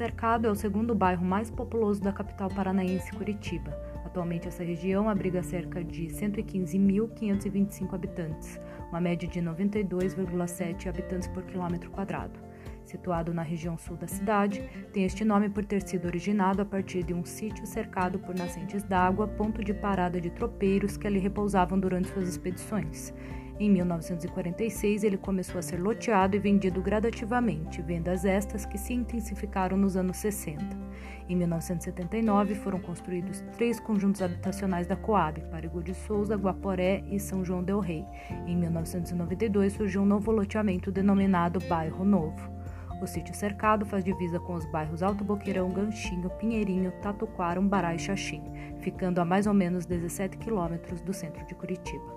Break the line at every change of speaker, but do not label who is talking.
Cercado é o segundo bairro mais populoso da capital paranaense, Curitiba. Atualmente, essa região abriga cerca de 115.525 habitantes, uma média de 92,7 habitantes por quilômetro quadrado. Situado na região sul da cidade, tem este nome por ter sido originado a partir de um sítio cercado por nascentes d'água, ponto de parada de tropeiros que ali repousavam durante suas expedições. Em 1946, ele começou a ser loteado e vendido gradativamente, vendas estas que se intensificaram nos anos 60. Em 1979, foram construídos três conjuntos habitacionais da Coab, Parigu de Souza, Guaporé e São João del Rei. Em 1992, surgiu um novo loteamento denominado Bairro Novo. O sítio cercado faz divisa com os bairros Alto Boqueirão, Ganchinho, Pinheirinho, Tatuquara, Umbará e Xaxim, ficando a mais ou menos 17 quilômetros do centro de Curitiba.